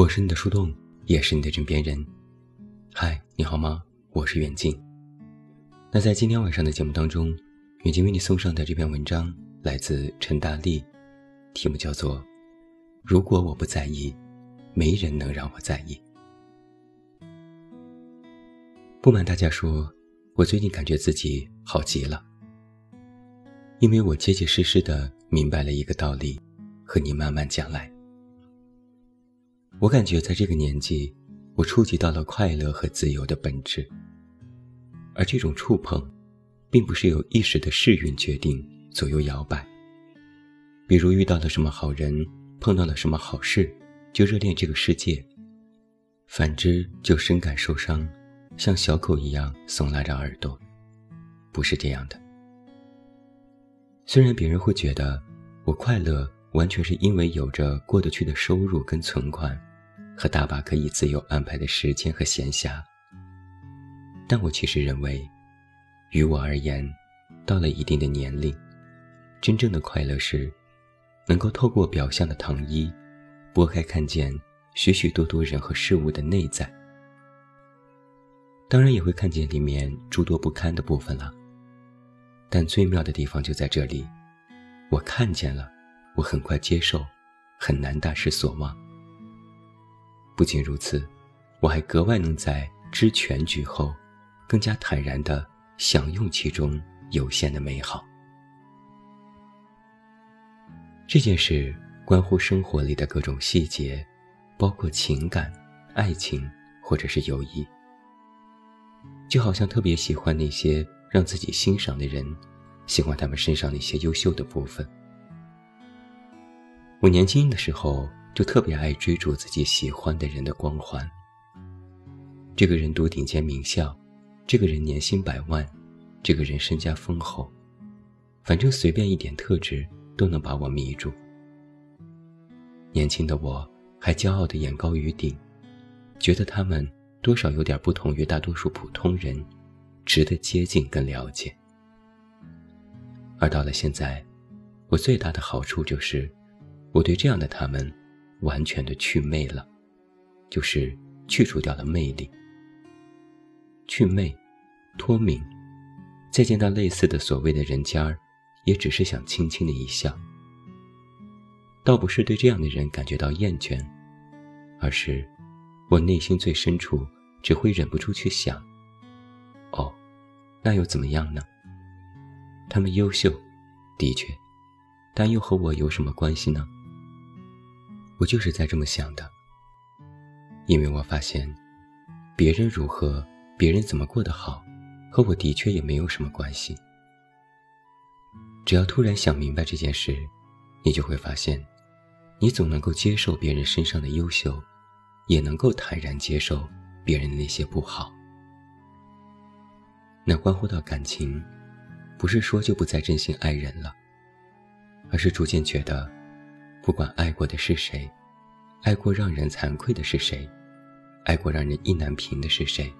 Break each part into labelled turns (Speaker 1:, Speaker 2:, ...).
Speaker 1: 我是你的树洞，也是你的枕边人。嗨，你好吗？我是远近。那在今天晚上的节目当中，远近为你送上的这篇文章来自陈大力，题目叫做《如果我不在意，没人能让我在意》。不瞒大家说，我最近感觉自己好极了，因为我结结实实的明白了一个道理，和你慢慢讲来。我感觉在这个年纪，我触及到了快乐和自由的本质。而这种触碰，并不是由一时的世运决定左右摇摆。比如遇到了什么好人，碰到了什么好事，就热恋这个世界；反之就深感受伤，像小狗一样耸拉着耳朵。不是这样的。虽然别人会觉得我快乐，完全是因为有着过得去的收入跟存款。和大把可以自由安排的时间和闲暇，但我其实认为，于我而言，到了一定的年龄，真正的快乐是，能够透过表象的糖衣，拨开看见许许多多人和事物的内在。当然也会看见里面诸多不堪的部分了，但最妙的地方就在这里，我看见了，我很快接受，很难大失所望。不仅如此，我还格外能在知全局后，更加坦然地享用其中有限的美好。这件事关乎生活里的各种细节，包括情感、爱情或者是友谊。就好像特别喜欢那些让自己欣赏的人，喜欢他们身上那些优秀的部分。我年轻的时候。就特别爱追逐自己喜欢的人的光环。这个人读顶尖名校，这个人年薪百万，这个人身家丰厚，反正随便一点特质都能把我迷住。年轻的我还骄傲的眼高于顶，觉得他们多少有点不同于大多数普通人，值得接近跟了解。而到了现在，我最大的好处就是，我对这样的他们。完全的去魅了，就是去除掉了魅力。去魅，脱敏，再见到类似的所谓的人家儿，也只是想轻轻的一笑。倒不是对这样的人感觉到厌倦，而是我内心最深处只会忍不住去想：哦，那又怎么样呢？他们优秀，的确，但又和我有什么关系呢？我就是在这么想的，因为我发现，别人如何，别人怎么过得好，和我的确也没有什么关系。只要突然想明白这件事，你就会发现，你总能够接受别人身上的优秀，也能够坦然接受别人的那些不好。那关乎到感情，不是说就不再真心爱人了，而是逐渐觉得。不管爱过的是谁，爱过让人惭愧的是谁，爱过让人意难平的是谁，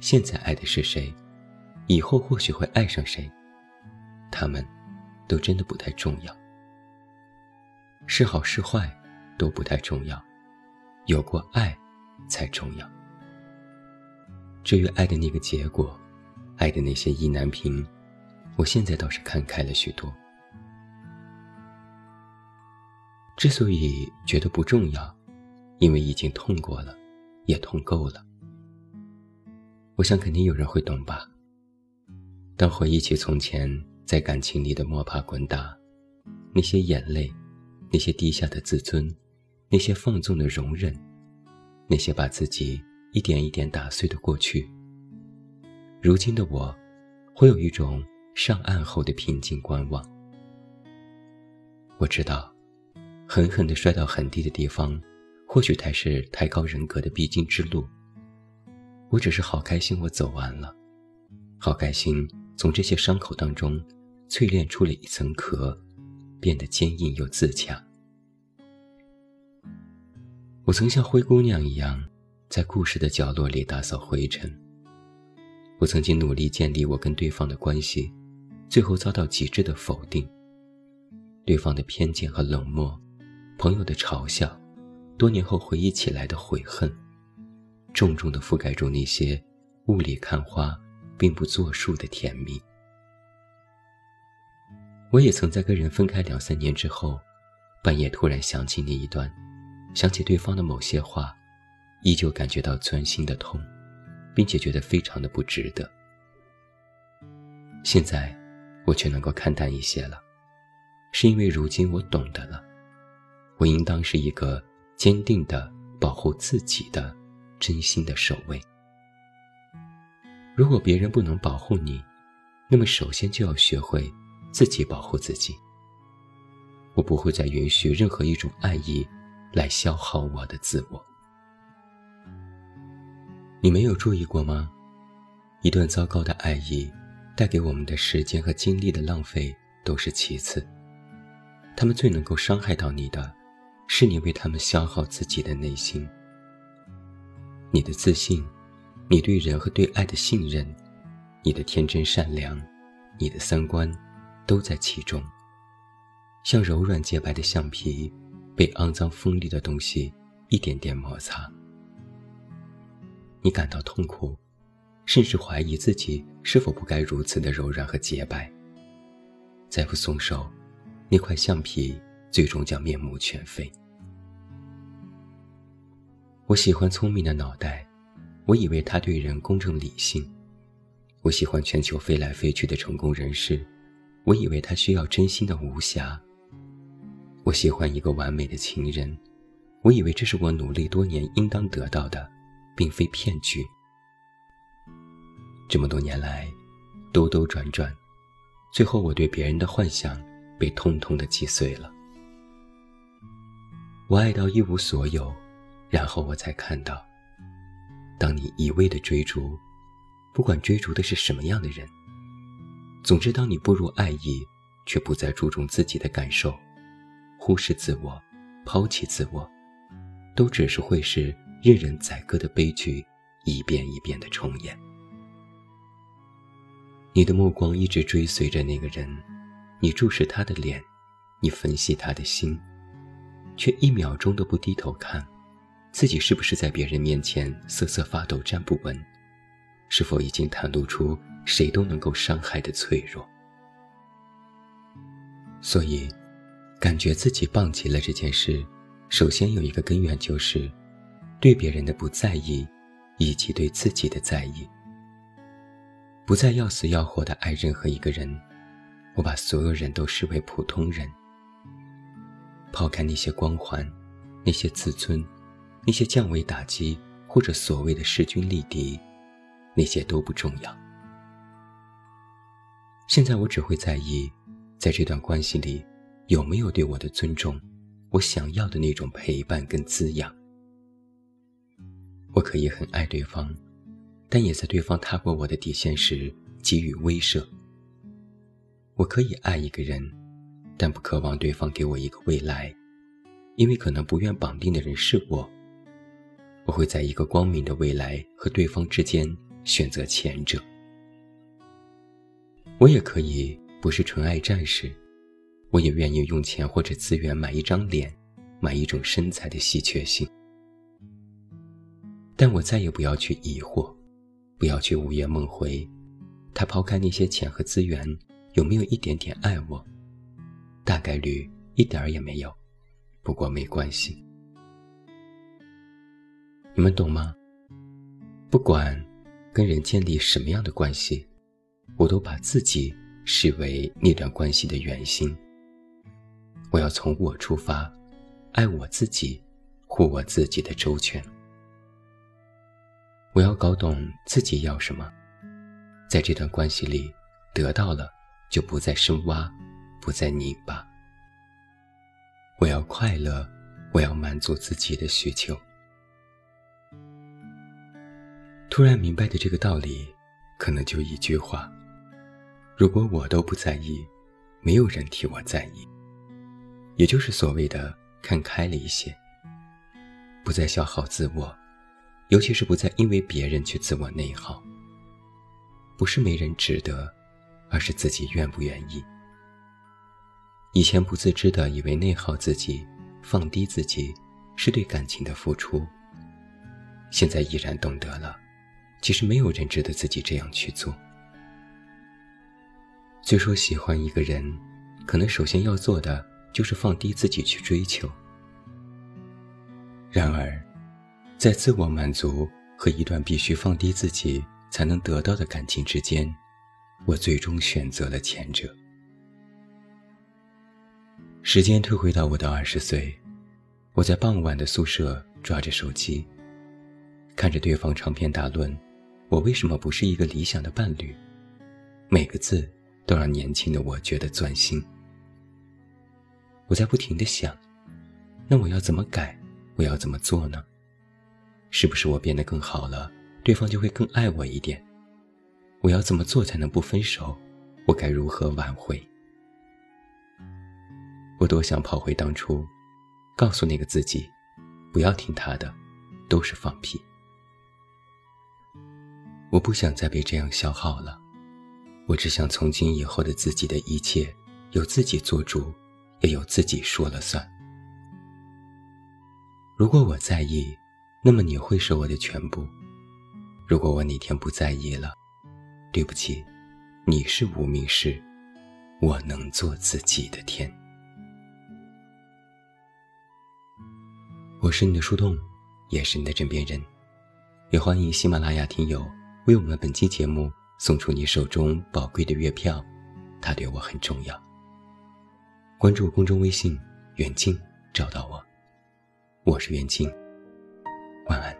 Speaker 1: 现在爱的是谁，以后或许会爱上谁，他们，都真的不太重要。是好是坏，都不太重要，有过爱，才重要。至于爱的那个结果，爱的那些意难平，我现在倒是看开了许多。之所以觉得不重要，因为已经痛过了，也痛够了。我想肯定有人会懂吧。当回忆起从前在感情里的摸爬滚打，那些眼泪，那些低下的自尊，那些放纵的容忍，那些把自己一点一点打碎的过去，如今的我，会有一种上岸后的平静观望。我知道。狠狠地摔到很低的地方，或许才是抬高人格的必经之路。我只是好开心，我走完了，好开心，从这些伤口当中淬炼出了一层壳，变得坚硬又自强。我曾像灰姑娘一样，在故事的角落里打扫灰尘。我曾经努力建立我跟对方的关系，最后遭到极致的否定，对方的偏见和冷漠。朋友的嘲笑，多年后回忆起来的悔恨，重重的覆盖住那些雾里看花，并不作数的甜蜜。我也曾在跟人分开两三年之后，半夜突然想起那一段，想起对方的某些话，依旧感觉到钻心的痛，并且觉得非常的不值得。现在，我却能够看淡一些了，是因为如今我懂得了，我应当是一个坚定的保护自己的真心的守卫。如果别人不能保护你，那么首先就要学会。自己保护自己。我不会再允许任何一种爱意来消耗我的自我。你没有注意过吗？一段糟糕的爱意带给我们的时间和精力的浪费都是其次，他们最能够伤害到你的，是你为他们消耗自己的内心。你的自信，你对人和对爱的信任，你的天真善良，你的三观。都在其中，像柔软洁白的橡皮，被肮脏锋利的东西一点点摩擦。你感到痛苦，甚至怀疑自己是否不该如此的柔软和洁白。再不松手，那块橡皮最终将面目全非。我喜欢聪明的脑袋，我以为他对人公正理性。我喜欢全球飞来飞去的成功人士。我以为他需要真心的无瑕。我喜欢一个完美的情人，我以为这是我努力多年应当得到的，并非骗局。这么多年来，兜兜转转，最后我对别人的幻想被通通的击碎了。我爱到一无所有，然后我才看到，当你一味的追逐，不管追逐的是什么样的人。总之，当你步入爱意，却不再注重自己的感受，忽视自我，抛弃自我，都只是会是任人宰割的悲剧，一遍一遍的重演。你的目光一直追随着那个人，你注视他的脸，你分析他的心，却一秒钟都不低头看，自己是不是在别人面前瑟瑟发抖、站不稳，是否已经袒露出。谁都能够伤害的脆弱，所以，感觉自己棒极了这件事，首先有一个根源就是，对别人的不在意，以及对自己的在意。不再要死要活的爱任何一个人，我把所有人都视为普通人。抛开那些光环，那些自尊，那些降维打击或者所谓的势均力敌，那些都不重要。现在我只会在意，在这段关系里，有没有对我的尊重，我想要的那种陪伴跟滋养。我可以很爱对方，但也在对方踏过我的底线时给予威慑。我可以爱一个人，但不渴望对方给我一个未来，因为可能不愿绑定的人是我。我会在一个光明的未来和对方之间选择前者。我也可以不是纯爱战士，我也愿意用钱或者资源买一张脸，买一种身材的稀缺性。但我再也不要去疑惑，不要去午夜梦回，他抛开那些钱和资源，有没有一点点爱我？大概率一点儿也没有，不过没关系。你们懂吗？不管跟人建立什么样的关系。我都把自己视为那段关系的圆心。我要从我出发，爱我自己，护我自己的周全。我要搞懂自己要什么，在这段关系里得到了，就不再深挖，不再拧巴。我要快乐，我要满足自己的需求。突然明白的这个道理，可能就一句话。如果我都不在意，没有人替我在意，也就是所谓的看开了一些，不再消耗自我，尤其是不再因为别人去自我内耗。不是没人值得，而是自己愿不愿意。以前不自知的以为内耗自己、放低自己是对感情的付出。现在依然懂得了，其实没有人值得自己这样去做。虽说喜欢一个人，可能首先要做的就是放低自己去追求。然而，在自我满足和一段必须放低自己才能得到的感情之间，我最终选择了前者。时间退回到我的二十岁，我在傍晚的宿舍抓着手机，看着对方长篇大论，我为什么不是一个理想的伴侣？每个字都让年轻的我觉得钻心。我在不停的想，那我要怎么改？我要怎么做呢？是不是我变得更好了，对方就会更爱我一点？我要怎么做才能不分手？我该如何挽回？我多想跑回当初，告诉那个自己，不要听他的，都是放屁。我不想再被这样消耗了，我只想从今以后的自己的一切，由自己做主，也由自己说了算。如果我在意，那么你会是我的全部；如果我哪天不在意了，对不起，你是无名氏，我能做自己的天。我是你的树洞，也是你的枕边人，也欢迎喜马拉雅听友为我们本期节目送出你手中宝贵的月票，它对我很重要。关注公众微信“远近”，找到我，我是远近，晚安。